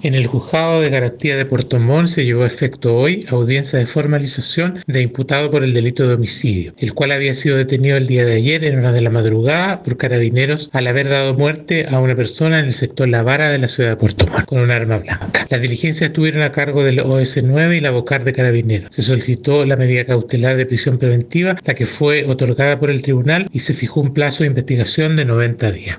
En el juzgado de garantía de Puerto Montt se llevó a efecto hoy audiencia de formalización de imputado por el delito de homicidio, el cual había sido detenido el día de ayer en horas de la madrugada por carabineros al haber dado muerte a una persona en el sector La Vara de la ciudad de Puerto Montt con un arma blanca. Las diligencias estuvieron a cargo del OS9 y la Bocar de Carabineros. Se solicitó la medida cautelar de prisión preventiva, la que fue otorgada por el tribunal y se fijó un plazo de investigación de 90 días.